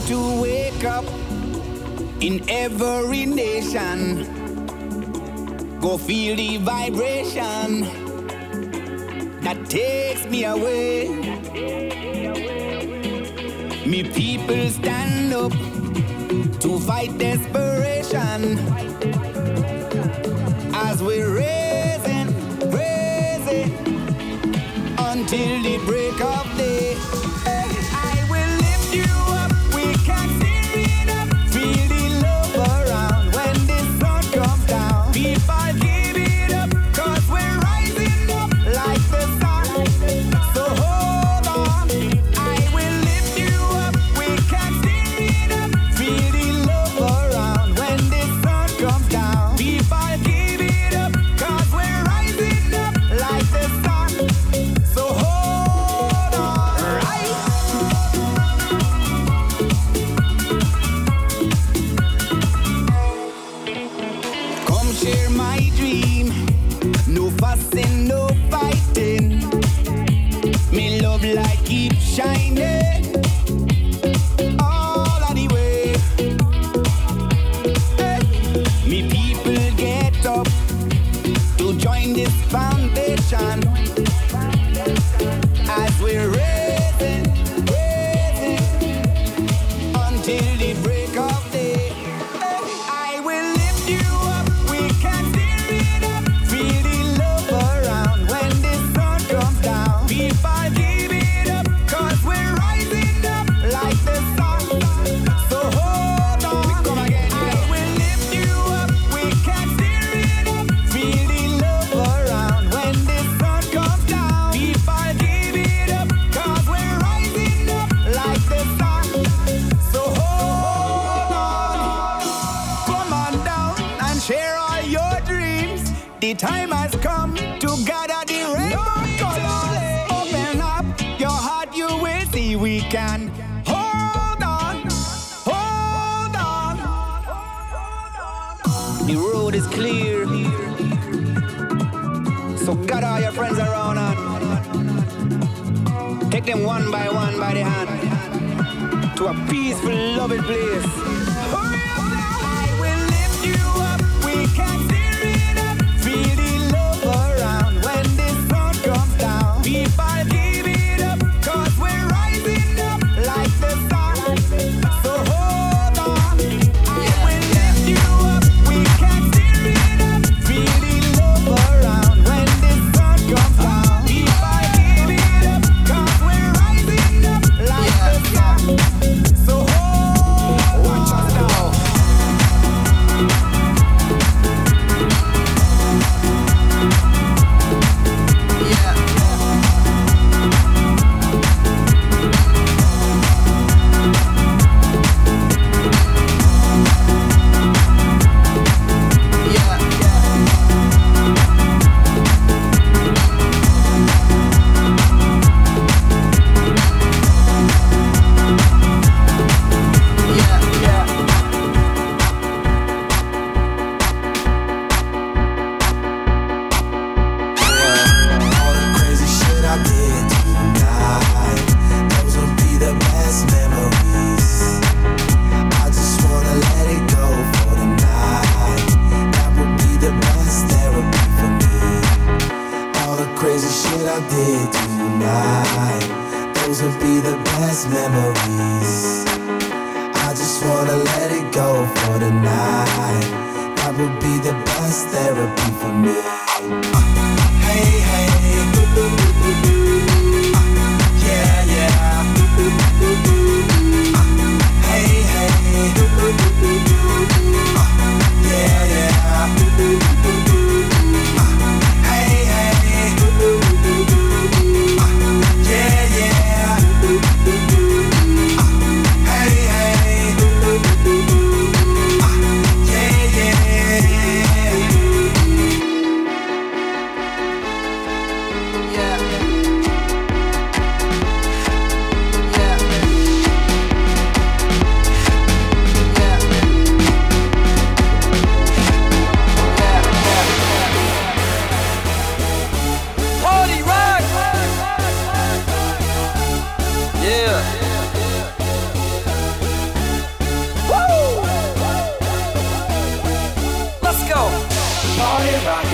to wake up in every nation. Go feel the vibration that takes me away. Me people stand up to fight desperation as we're raising, raising until the break of day. please.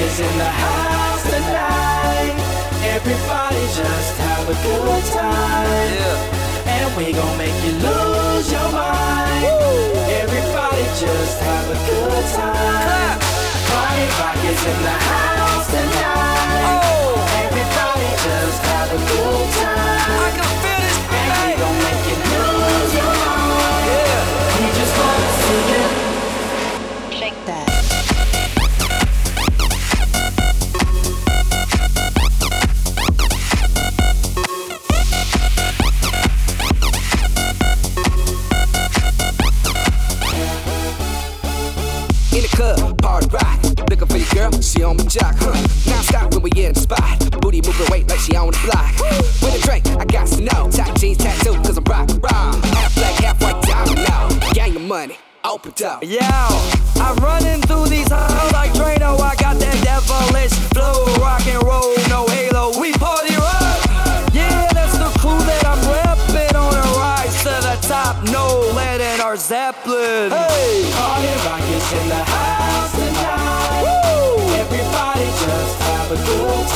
Is in the house tonight. Everybody just have a good time. Yeah. And we gon' make you lose your mind. Woo. Everybody just have a good time. Party rock is in the house tonight. Oh. Everybody just have a good time. I can feel she on the block. With a drink, I got to know. Tight jeans, tattoo, cause I'm rock, raw. Half black, half white, diamond now. Gang of money, open up. Yo, I'm running through these halls like Drano. I got that devilish flow, rock and roll, no halo. We party rock. Yeah, that's the clue that I'm repping on a rise to the top. No lead in our Zeppelin. Hey, party rock is in the house tonight. Woo! Everybody just have a good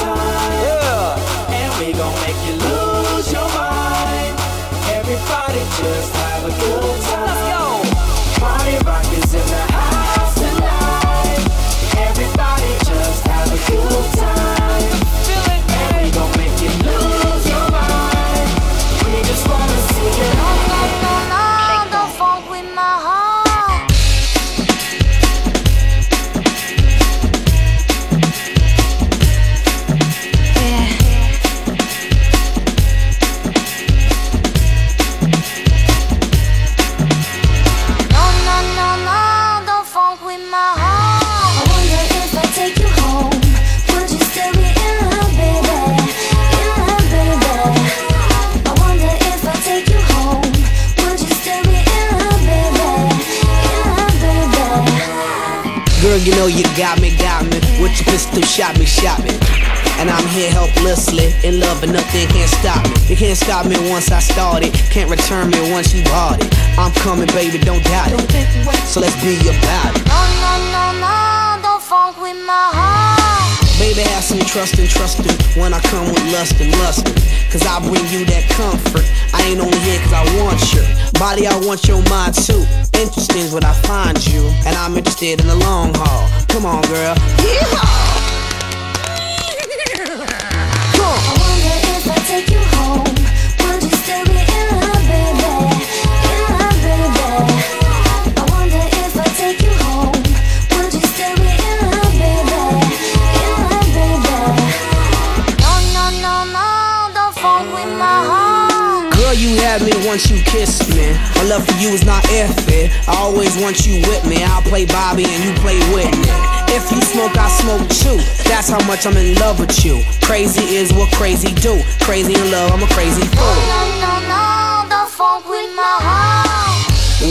Your shot me, shot me. And I'm here helplessly, in love and nothing can't stop me. You can't stop me once I started, can't return me once you bought it. I'm coming, baby, don't doubt it. So let's be about it. No, no, no, no, don't funk with my heart. Baby, have some trust and trust in when I come with lust and lust. Cause I bring you that comfort. I ain't only here cause I want your body, I want your mind too. Interesting is what I find you, and I'm interested in the long haul. Come on, girl. Yeehaw! Once you kissed me. My love for you is not iffy. I always want you with me. I'll play Bobby and you play Whitney. If you smoke, I smoke too. That's how much I'm in love with you. Crazy is what crazy do. Crazy in love, I'm a crazy fool. no, no, no, the funk with my heart.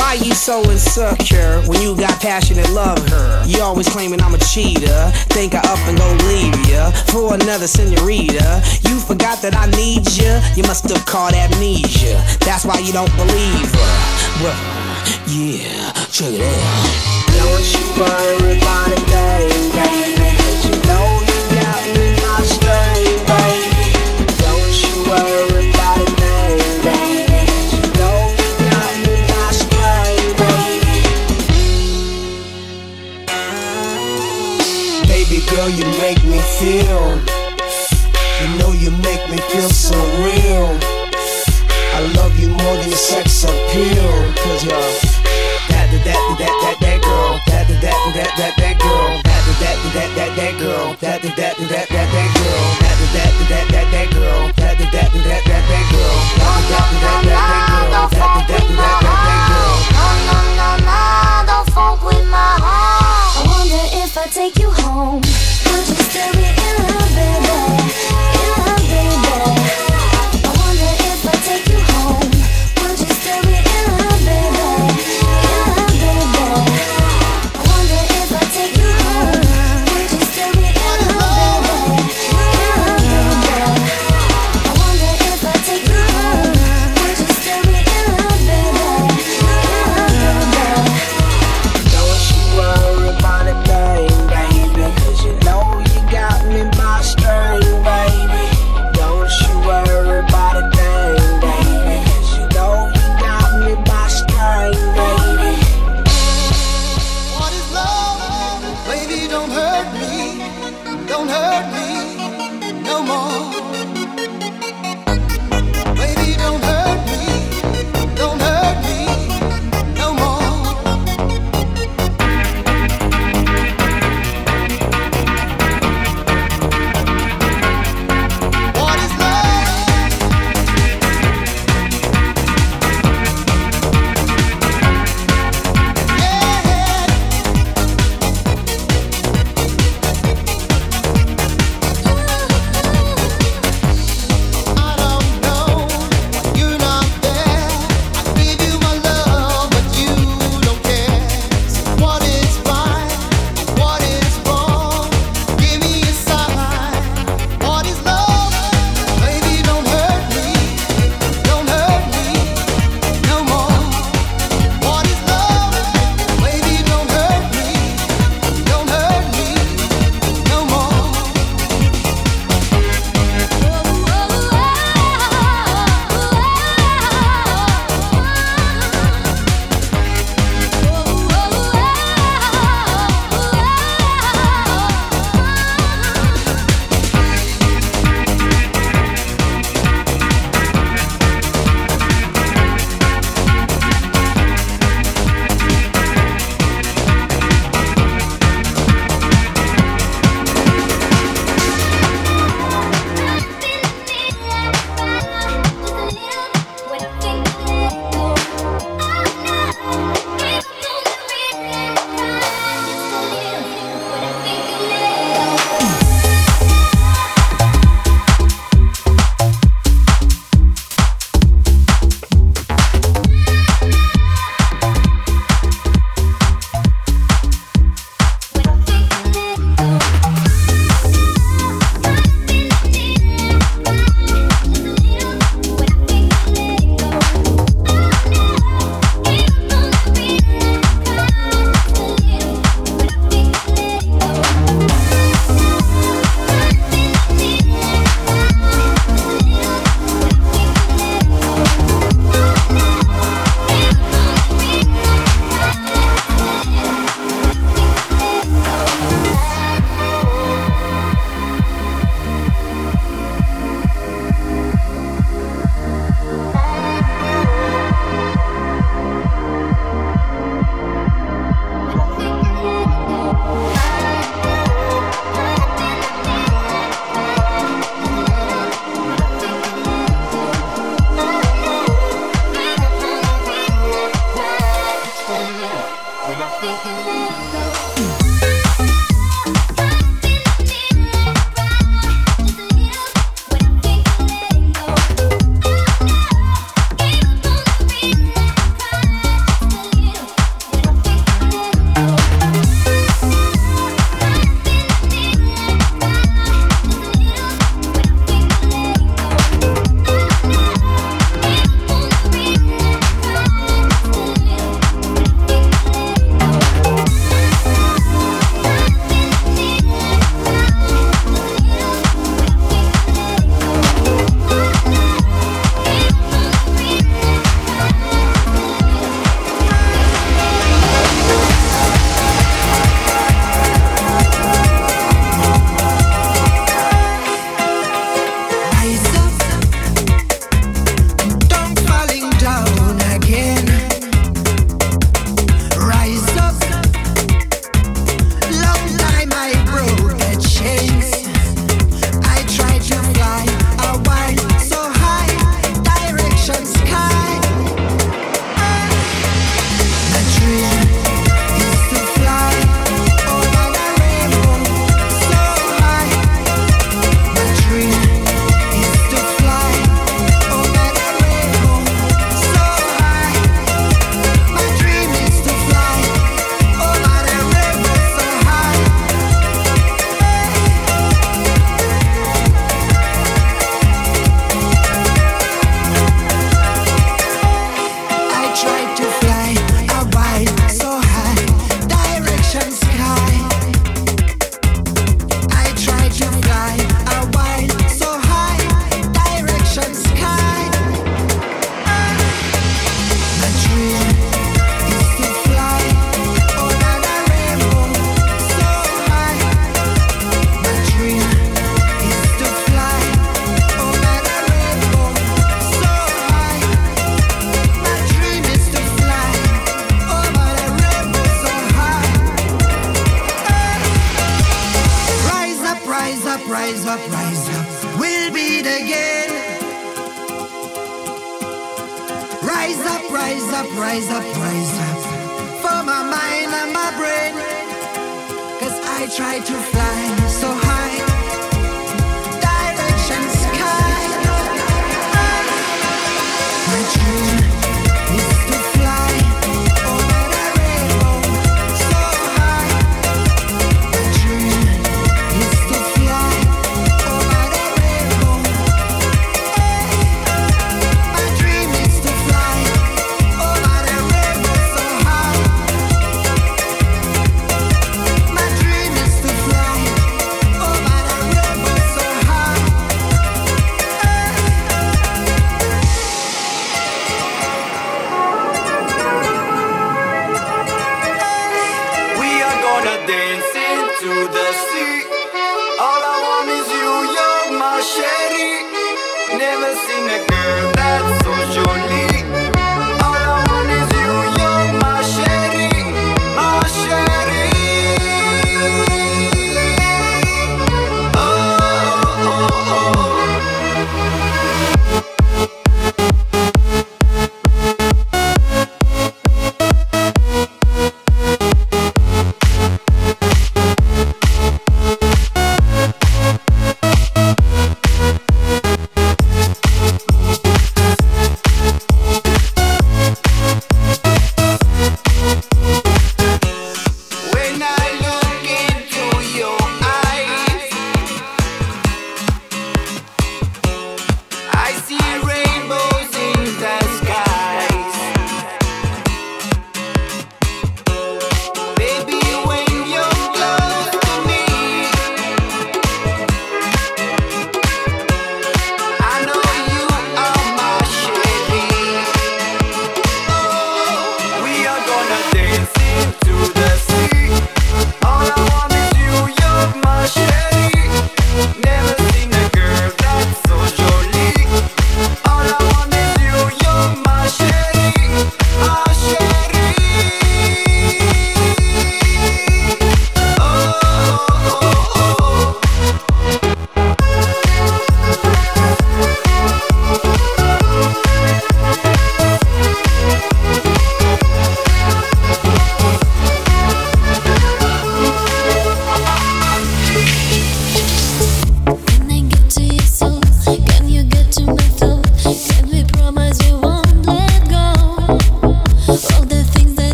Why you so insecure when you got passionate love her? You always claiming I'm a cheater. Think I up and go leave ya for another senorita. You forgot that I need ya. You must have caught amnesia. That's why you don't believe her. Well, yeah, check it out. Girl, you make me feel. You know you make me feel so real. I love you more than sex appeal. Cause you're that, that, that, that, that, that. That, that, girl. That, that, that, that, that girl. That, that, that, that, that, that girl. That, that, that, that, that girl. That, that, that, that, that, that girl.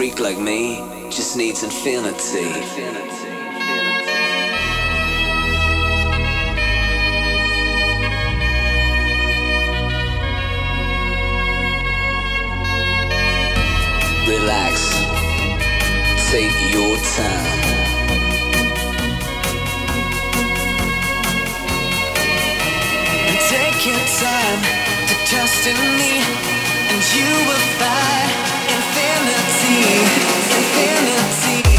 freak like me just needs infinity. infinity. relax, take your time. Take your time to trust in me, and you will find infinity.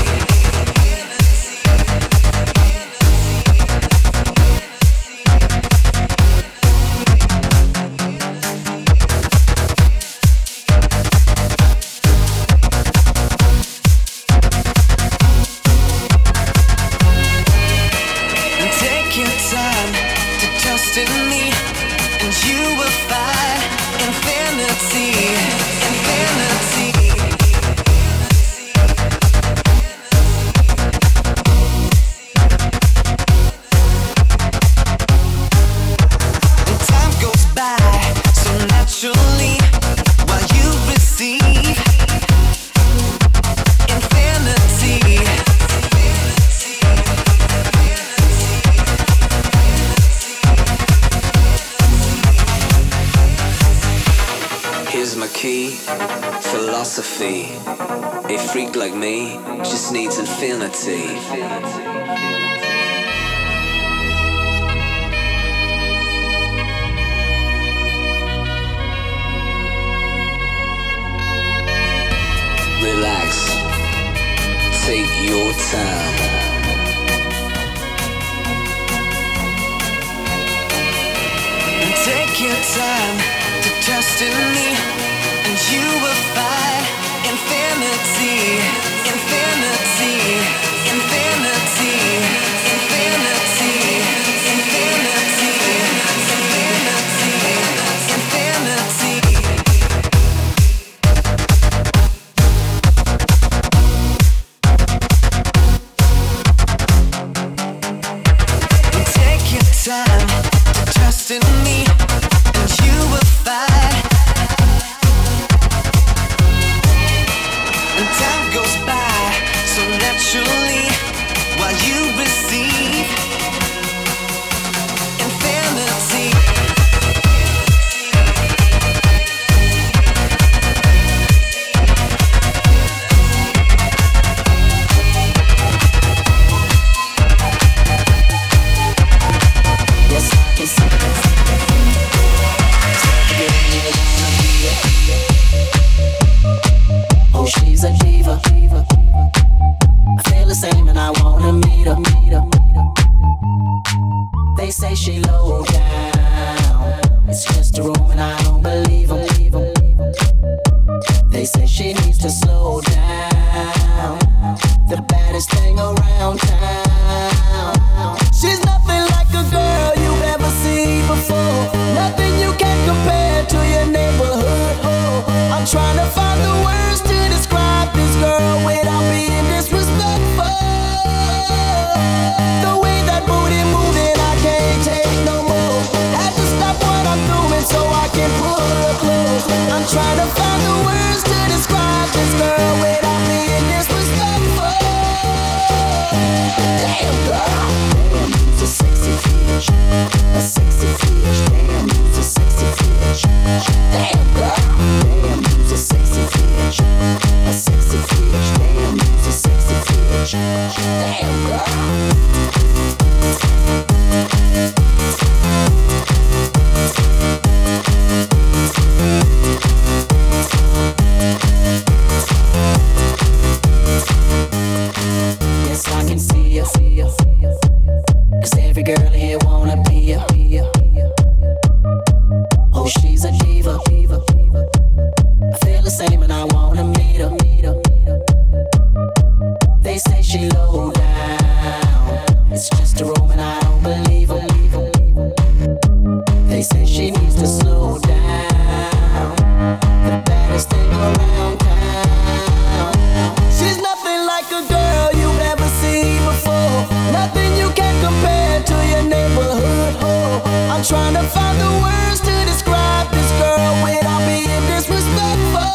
Nothing you can compare to your neighborhood. Oh, I'm trying to find the words to describe this girl without being disrespectful.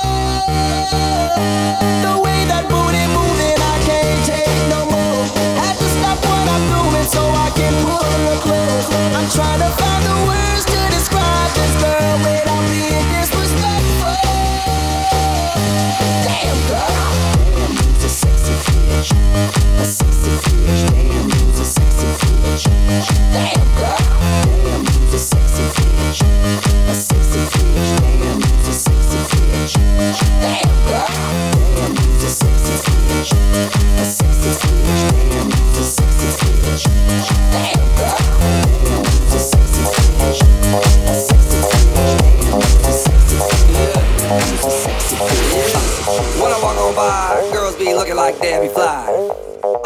The way that booty moving, I can't take no more. Had to stop what I'm doing so I can pull her close. I'm trying to find the words to describe this girl without being disrespectful. Damn girl, damn you's a sexy bitch, a sexy bitch. Damn When I walk on by, girls be looking like Debbie Fly.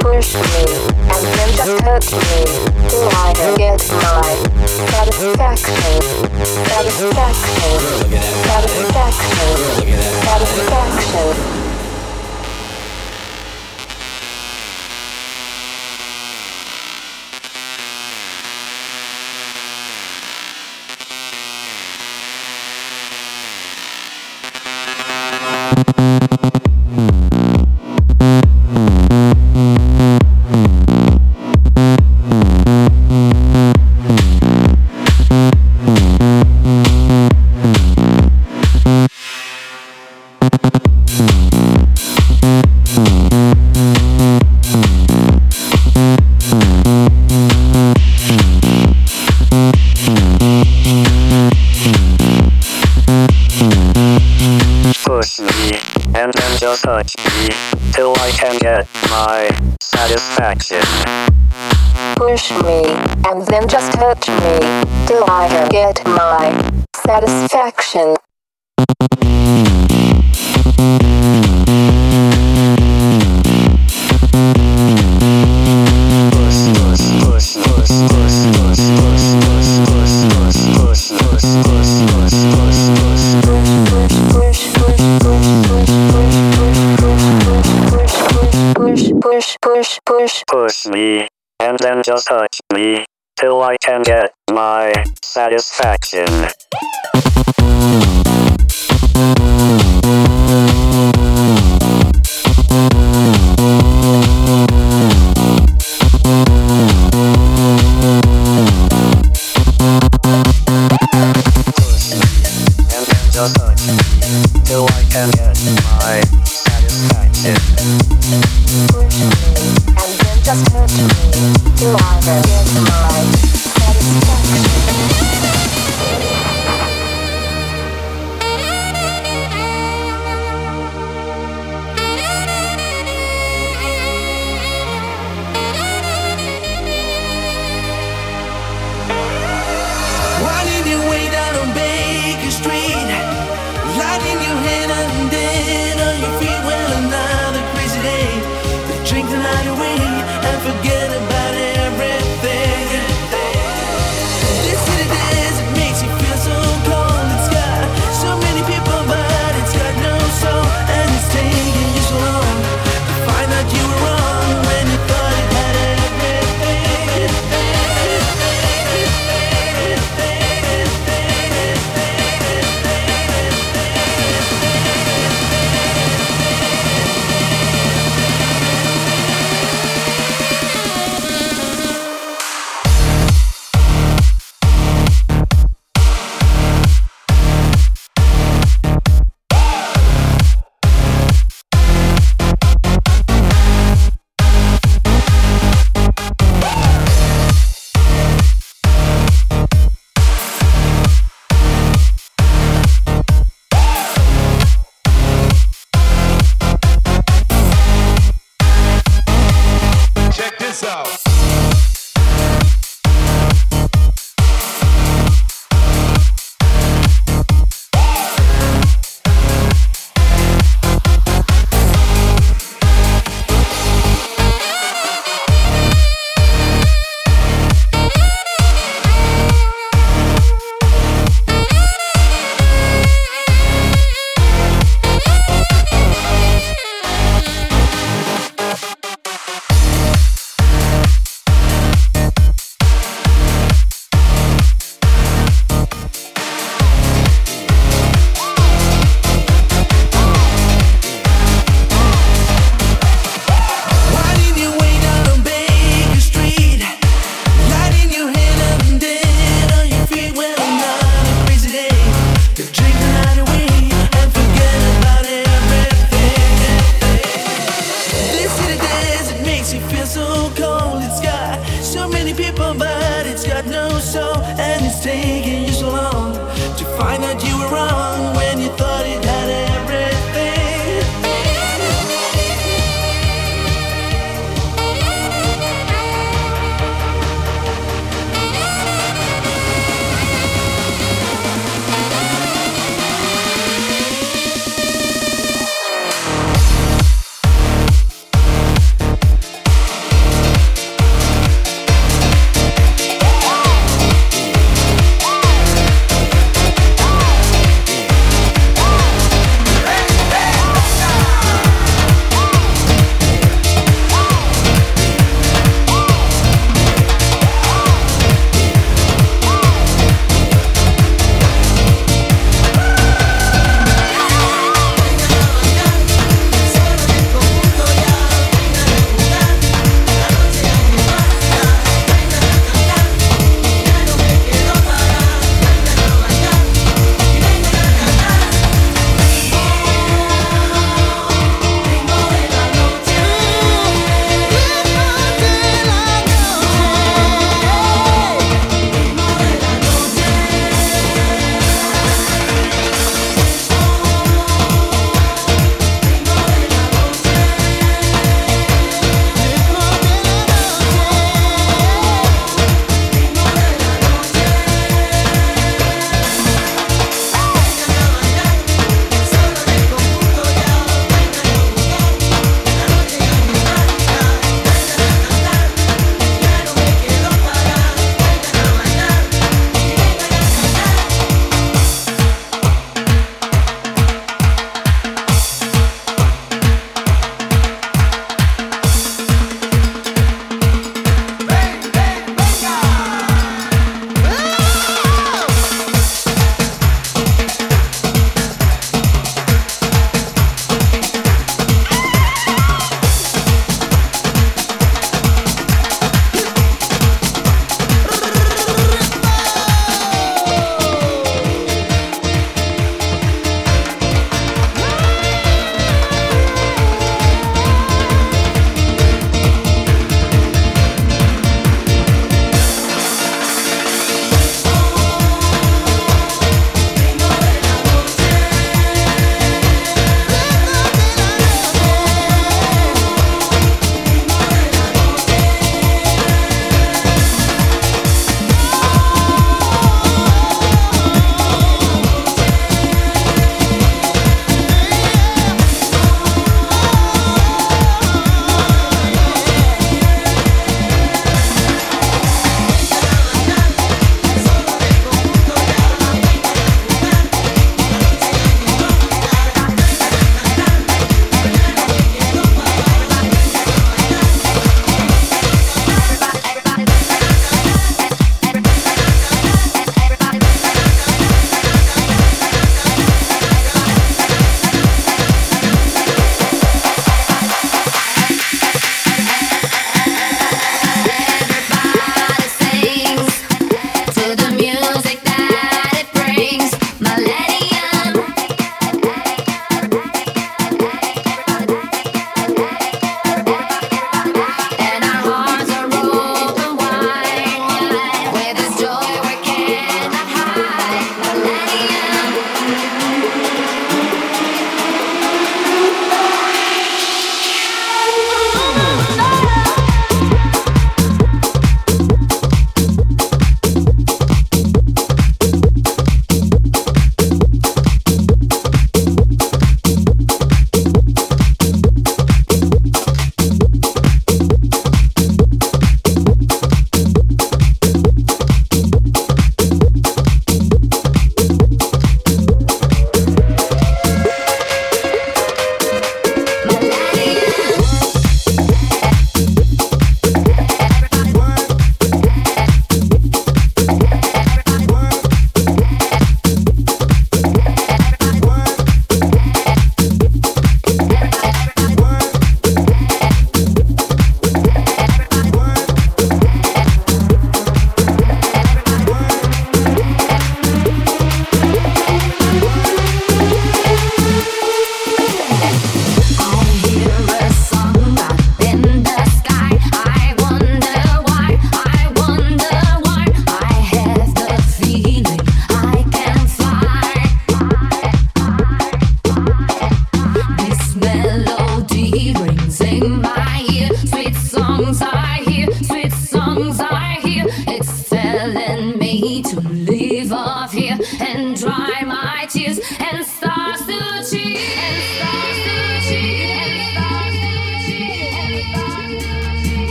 Push me, and then just touch me I get my satisfaction. Satisfaction. Satisfaction. Satisfaction. Can get my satisfaction.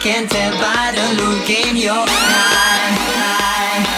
Can tell by the look in your My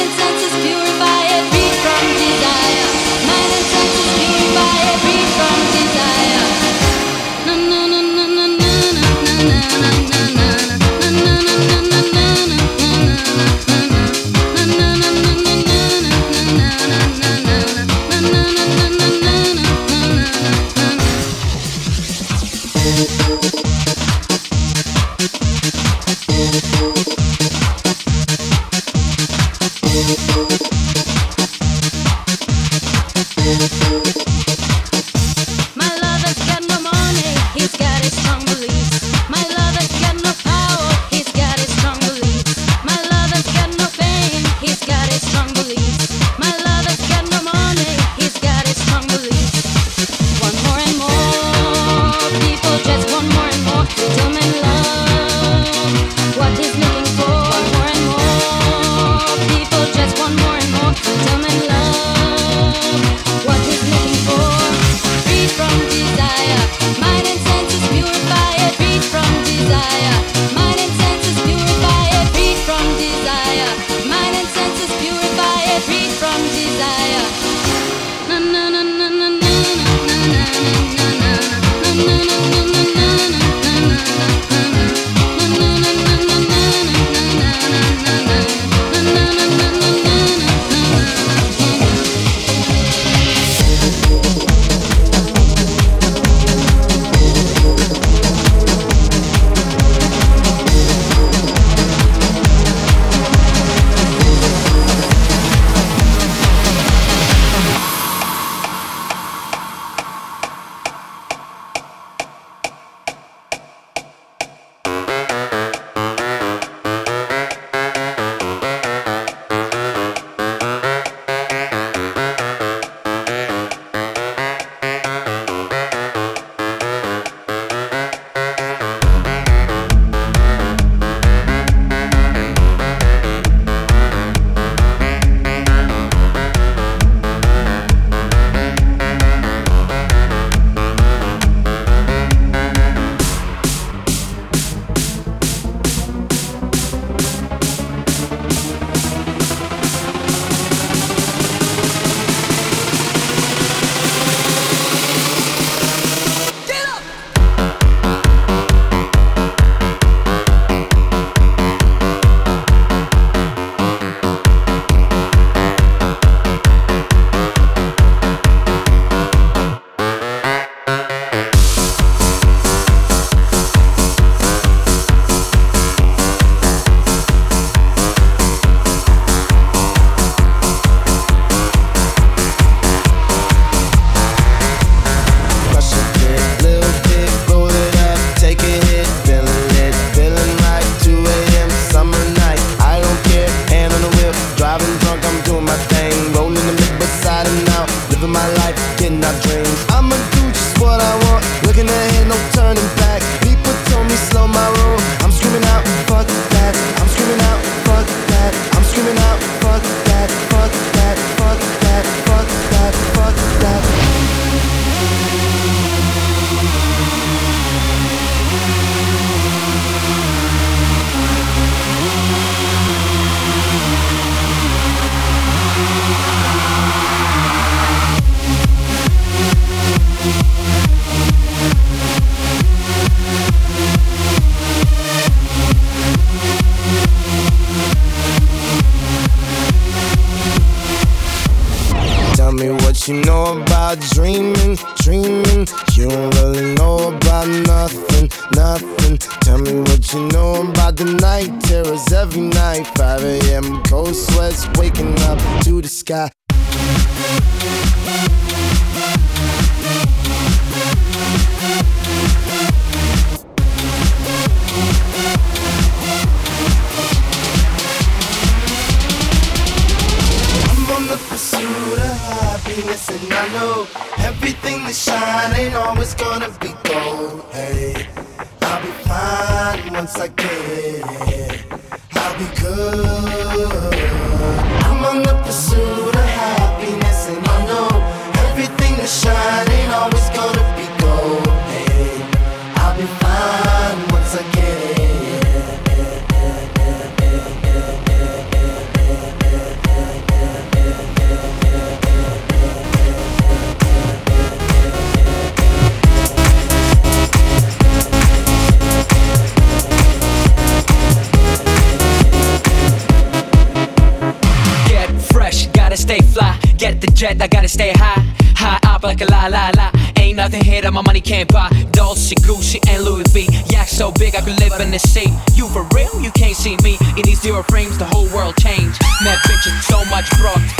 it senses purify every from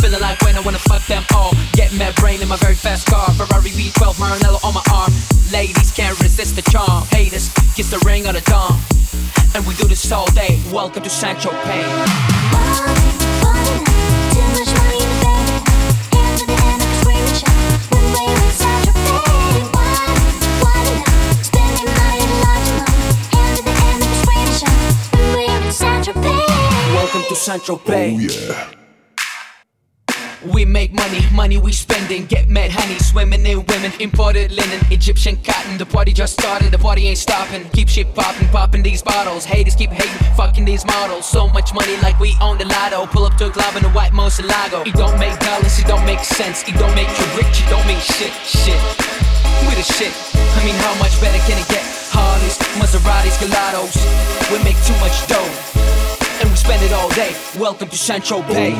Feeling like when I wanna fuck them all. Get mad brain in my very fast car. Ferrari V12, Maranello on my arm. Ladies can't resist the charm. Haters, kiss the ring on the dawn. And we do this all day. Welcome to Sancho Pay. Welcome to Central Bay. Oh yeah. We make money, money we spending. Get mad honey, swimming in women. Imported linen, Egyptian cotton. The party just started, the party ain't stopping. Keep shit popping, popping these bottles. Haters keep hating, fucking these models. So much money like we own the lotto. Pull up to a club in a white Moselago. It don't make dollars, it don't make sense. It don't make you rich, it don't mean shit, shit. We the shit. I mean, how much better can it get? Harleys, Maseratis, Gelatos. We make too much dough, and we spend it all day. Welcome to Central Bay.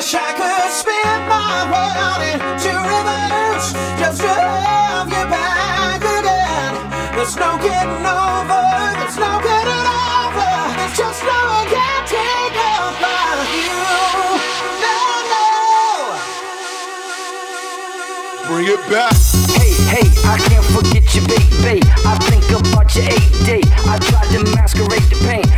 Wish I could spin my world into reverse just to have you back again. There's no getting over, there's no getting over, there's just no getting over you. No, no. Bring it back. Hey, hey, I can't forget you, baby. I think about your eight day. I tried to masquerade the pain.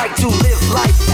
Like to live life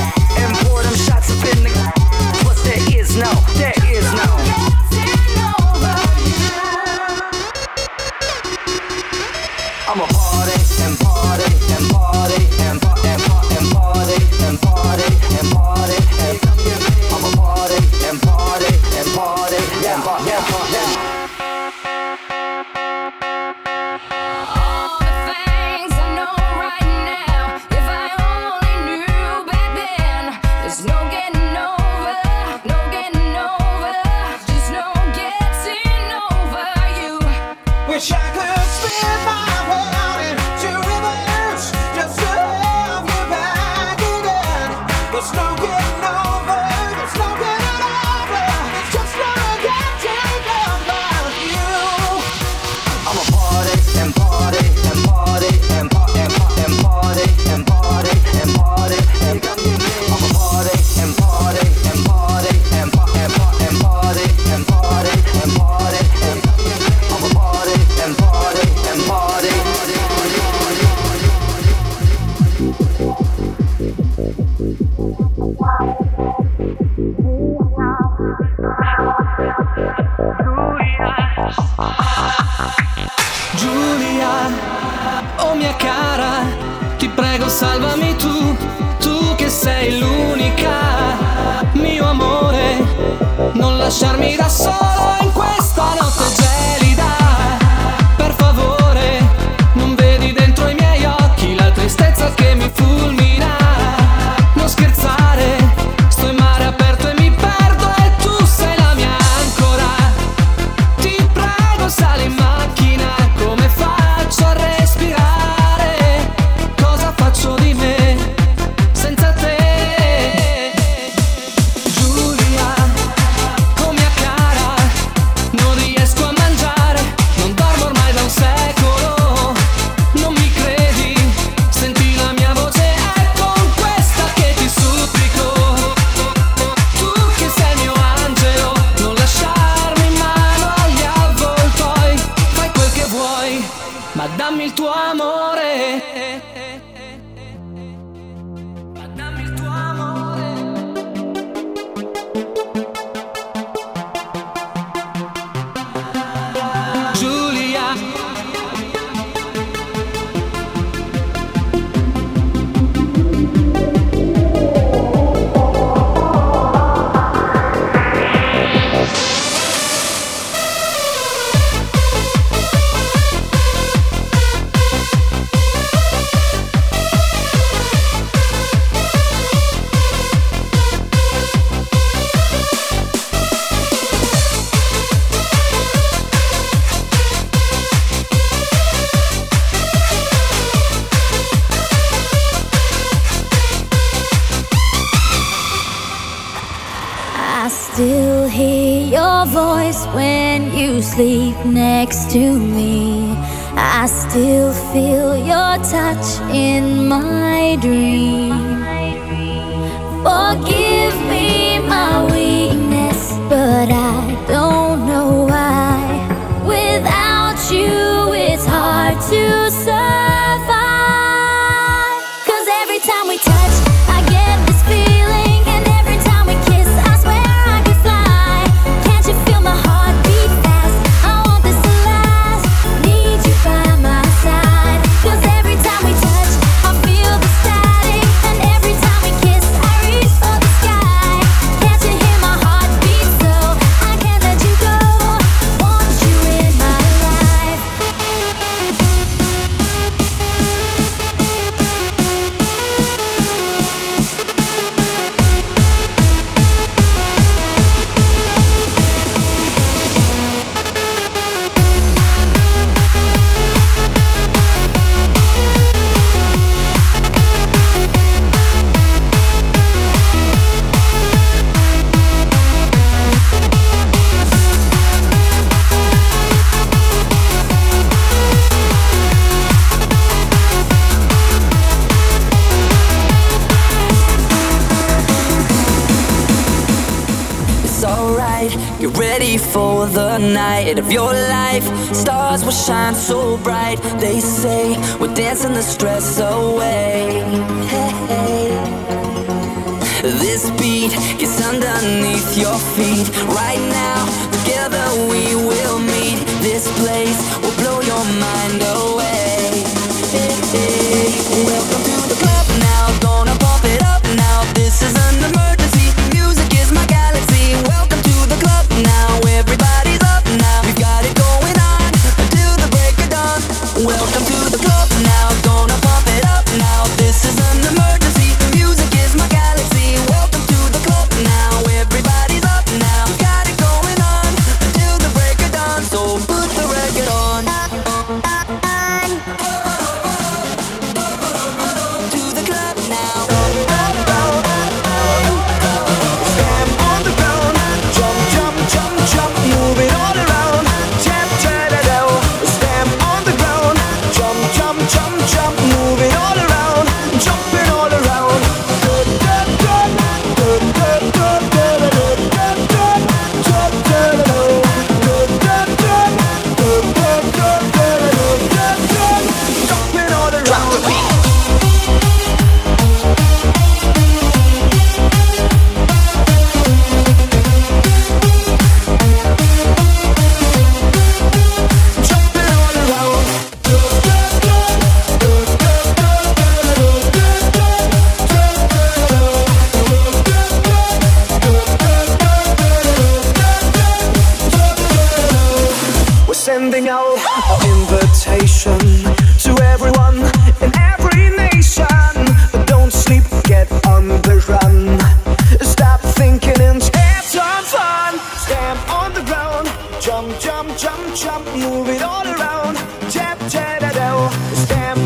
stress Jump, jump, jump, jump, move it all around. Tap, tap, tap, stamp.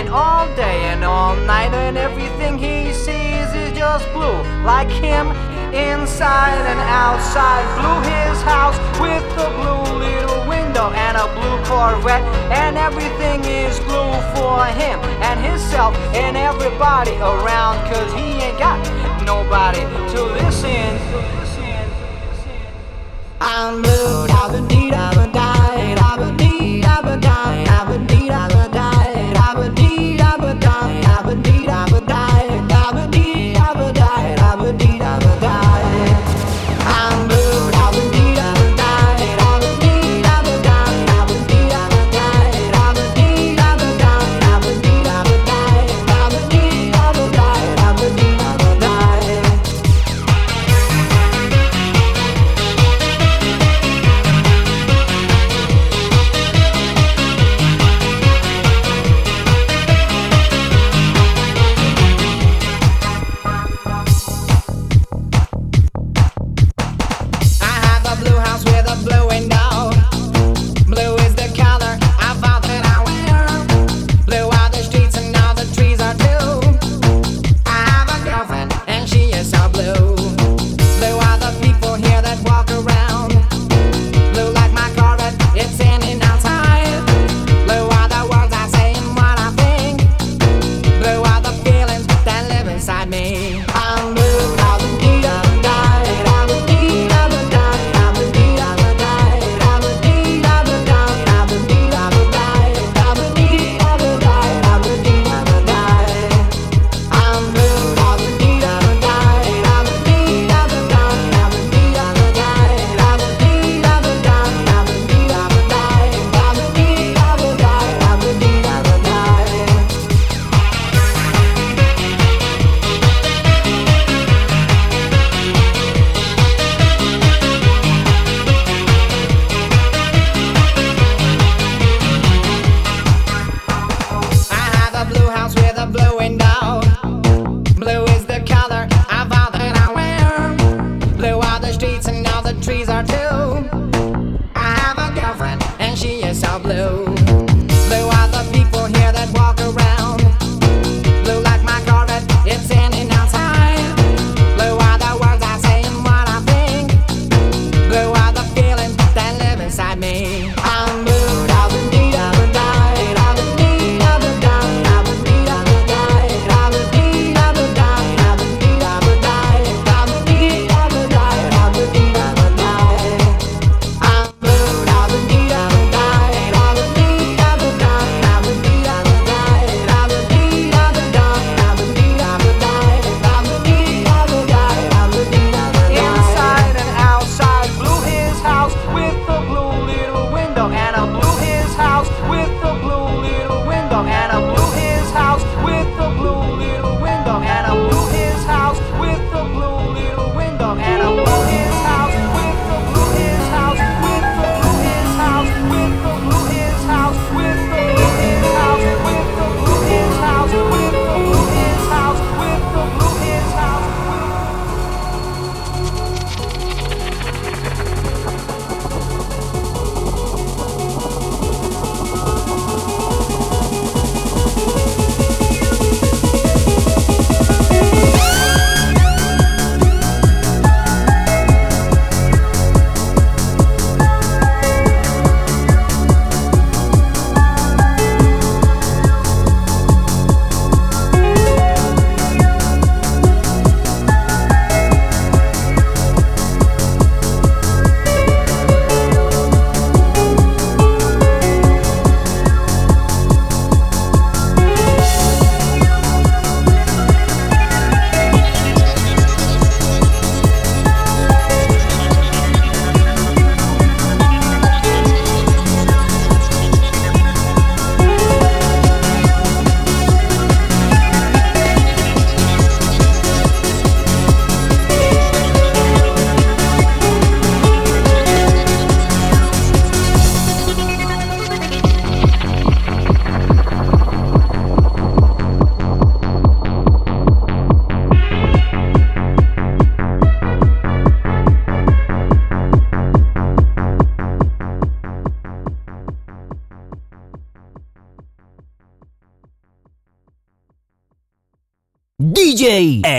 And all day and all night, and everything he sees is just blue. Like him, inside and outside. blue. his house with the blue little window and a blue Corvette. And everything is blue for him and himself and everybody around. Cause he ain't got nobody to listen. I'm blue, I've been need, I've been died, I've been need, I've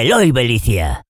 Eloy Belicia.